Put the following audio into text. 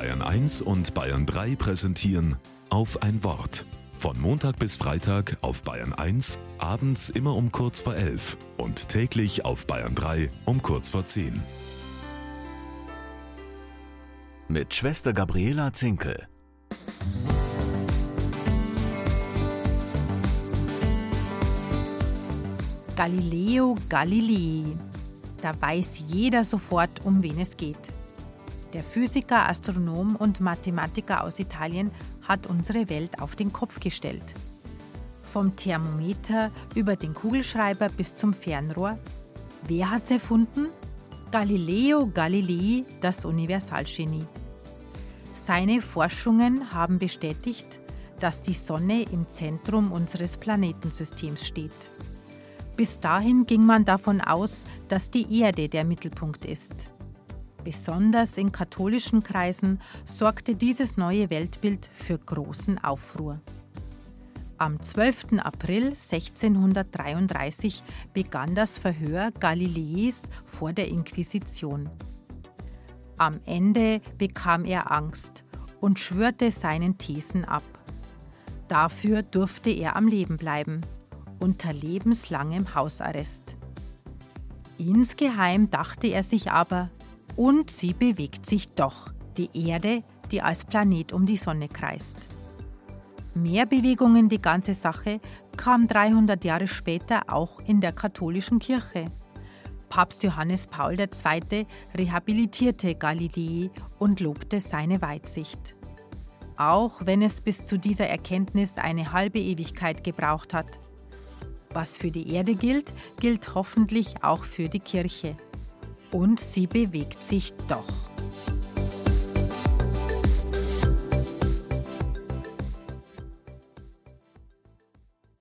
Bayern 1 und Bayern 3 präsentieren auf ein Wort. Von Montag bis Freitag auf Bayern 1, abends immer um kurz vor 11 und täglich auf Bayern 3 um kurz vor 10. Mit Schwester Gabriela Zinkel. Galileo Galilei. Da weiß jeder sofort, um wen es geht. Der Physiker, Astronom und Mathematiker aus Italien hat unsere Welt auf den Kopf gestellt. Vom Thermometer über den Kugelschreiber bis zum Fernrohr. Wer hat's erfunden? Galileo Galilei, das Universalgenie. Seine Forschungen haben bestätigt, dass die Sonne im Zentrum unseres Planetensystems steht. Bis dahin ging man davon aus, dass die Erde der Mittelpunkt ist. Besonders in katholischen Kreisen sorgte dieses neue Weltbild für großen Aufruhr. Am 12. April 1633 begann das Verhör Galileis vor der Inquisition. Am Ende bekam er Angst und schwörte seinen Thesen ab. Dafür durfte er am Leben bleiben, unter lebenslangem Hausarrest. Insgeheim dachte er sich aber, und sie bewegt sich doch, die Erde, die als Planet um die Sonne kreist. Mehr Bewegung in die ganze Sache kam 300 Jahre später auch in der katholischen Kirche. Papst Johannes Paul II. rehabilitierte Galilei und lobte seine Weitsicht. Auch wenn es bis zu dieser Erkenntnis eine halbe Ewigkeit gebraucht hat. Was für die Erde gilt, gilt hoffentlich auch für die Kirche und sie bewegt sich doch.